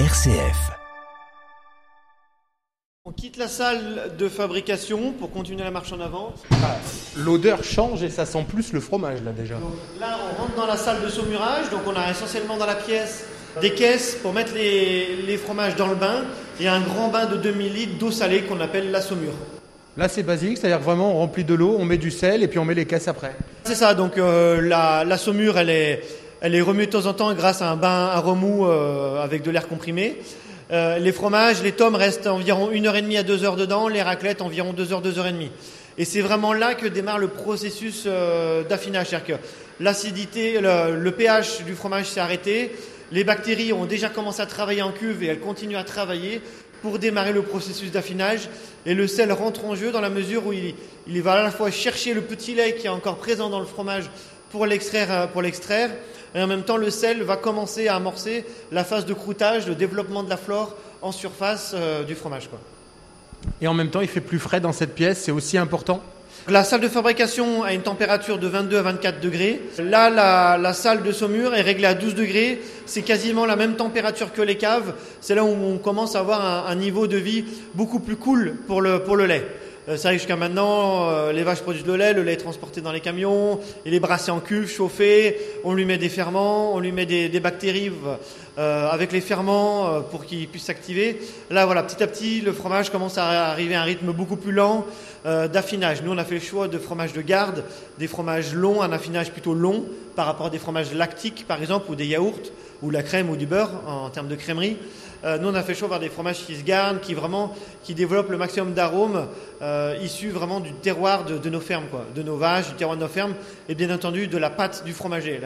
RCF. On quitte la salle de fabrication pour continuer la marche en avant. L'odeur change et ça sent plus le fromage là déjà. Donc là, on rentre dans la salle de saumurage. Donc on a essentiellement dans la pièce des caisses pour mettre les, les fromages dans le bain et un grand bain de 2000 litres d'eau salée qu'on appelle la saumure. Là c'est basique, c'est-à-dire que vraiment on remplit de l'eau, on met du sel et puis on met les caisses après. C'est ça, donc euh, la, la saumure, elle est, elle est remuée de temps en temps grâce à un bain à remous euh, avec de l'air comprimé. Euh, les fromages, les tomes restent environ une heure et demie à deux heures dedans, les raclettes environ deux heures, deux heures et demie. Et c'est vraiment là que démarre le processus euh, d'affinage, c'est-à-dire que l'acidité, le, pH du fromage s'est arrêté, les bactéries ont déjà commencé à travailler en cuve et elles continuent à travailler pour démarrer le processus d'affinage. Et le sel rentre en jeu dans la mesure où il va à la fois chercher le petit lait qui est encore présent dans le fromage pour l'extraire, euh, pour l'extraire. Et en même temps, le sel va commencer à amorcer la phase de croûtage, le développement de la flore en surface euh, du fromage. Quoi. Et en même temps il fait plus frais dans cette pièce, c'est aussi important? La salle de fabrication a une température de 22 à 24 degrés. Là, la, la salle de saumure est réglée à 12 degrés. C'est quasiment la même température que les caves. C'est là où on commence à avoir un, un niveau de vie beaucoup plus cool pour le, pour le lait. Euh, C'est vrai que jusqu'à maintenant, euh, les vaches produisent le lait, le lait est transporté dans les camions, il est brassé en cuve, chauffé, on lui met des ferments, on lui met des, bactéries euh, avec les ferments pour qu'il puisse s'activer. Là, voilà, petit à petit, le fromage commence à arriver à un rythme beaucoup plus lent d'affinage. Nous, on a fait le choix de fromages de garde, des fromages longs, un affinage plutôt long par rapport à des fromages lactiques, par exemple, ou des yaourts, ou la crème ou du beurre en, termes de crèmerie. Euh, nous, on a fait choix vers des fromages qui se gardent, qui vraiment, qui développent le maximum d'arômes euh, issus vraiment du terroir de, nos fermes, quoi, de nos vaches, du terroir de nos fermes, et bien entendu de la pâte du fromager.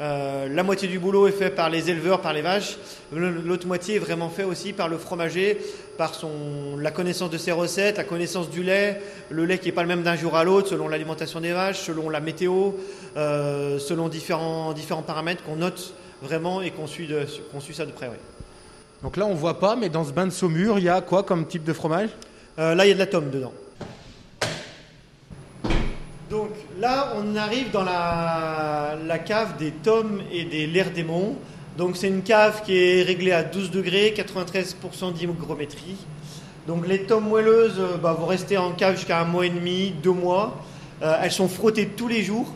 Euh, la moitié du boulot est fait par les éleveurs, par les vaches. L'autre moitié est vraiment fait aussi par le fromager, par son, la connaissance de ses recettes, la connaissance du lait, le lait qui n'est pas le même d'un jour à l'autre, selon l'alimentation des vaches, selon la météo, selon différents, différents paramètres qu'on note vraiment et qu'on suit, qu'on suit ça de près. Donc là on voit pas, mais dans ce bain de saumure il y a quoi comme type de fromage? Euh, là, il y a de la tome dedans. Donc là, on arrive dans la, cave des tomes et des lairs démons. Donc c'est une cave qui est réglée à 12 degrés, 93% d'hygrométrie. Donc les tomes moelleuses euh, bah, vont rester en cave jusqu'à un mois et demi, deux mois. Euh, elles sont frottées tous les jours,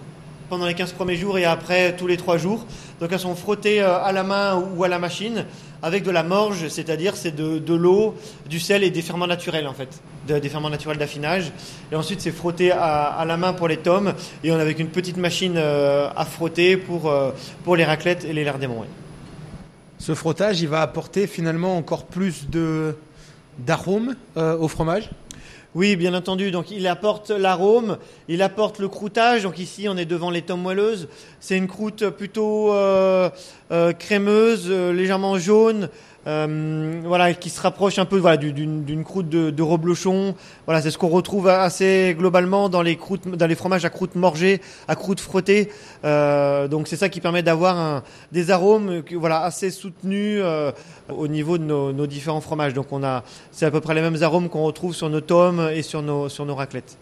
pendant les 15 premiers jours et après tous les trois jours. Donc elles sont frottées euh, à la main ou à la machine avec de la morge, c'est-à-dire c'est de, l'eau, du sel et des ferments naturels en fait, de- des ferments naturels d'affinage. Et ensuite c'est frotté à, la main pour les tomes et on a avec une petite machine euh, à frotter pour, euh, pour les raclettes et les ouais. Ce frottage il va apporter finalement encore plus de d'arômes euh, au fromage? Oui, bien entendu. Donc, il apporte l'arôme, il apporte le croûtage. Donc, ici, on est devant les tomes moelleuses. C'est une croûte plutôt euh, euh, crémeuse, euh, légèrement jaune, euh, voilà, qui se rapproche un peu voilà, du- d'une croûte de, de reblochon. Voilà, c'est ce qu'on retrouve assez globalement dans les croûtes, dans les fromages à croûte morgée, à croûte frottée. Euh, donc, c'est ça qui permet d'avoir des arômes, que- voilà, assez soutenus euh, au niveau de nos, nos différents fromages. Donc, on a, c'est à peu près les mêmes arômes qu'on retrouve sur nos tomes et sur nos, sur nos raclettes.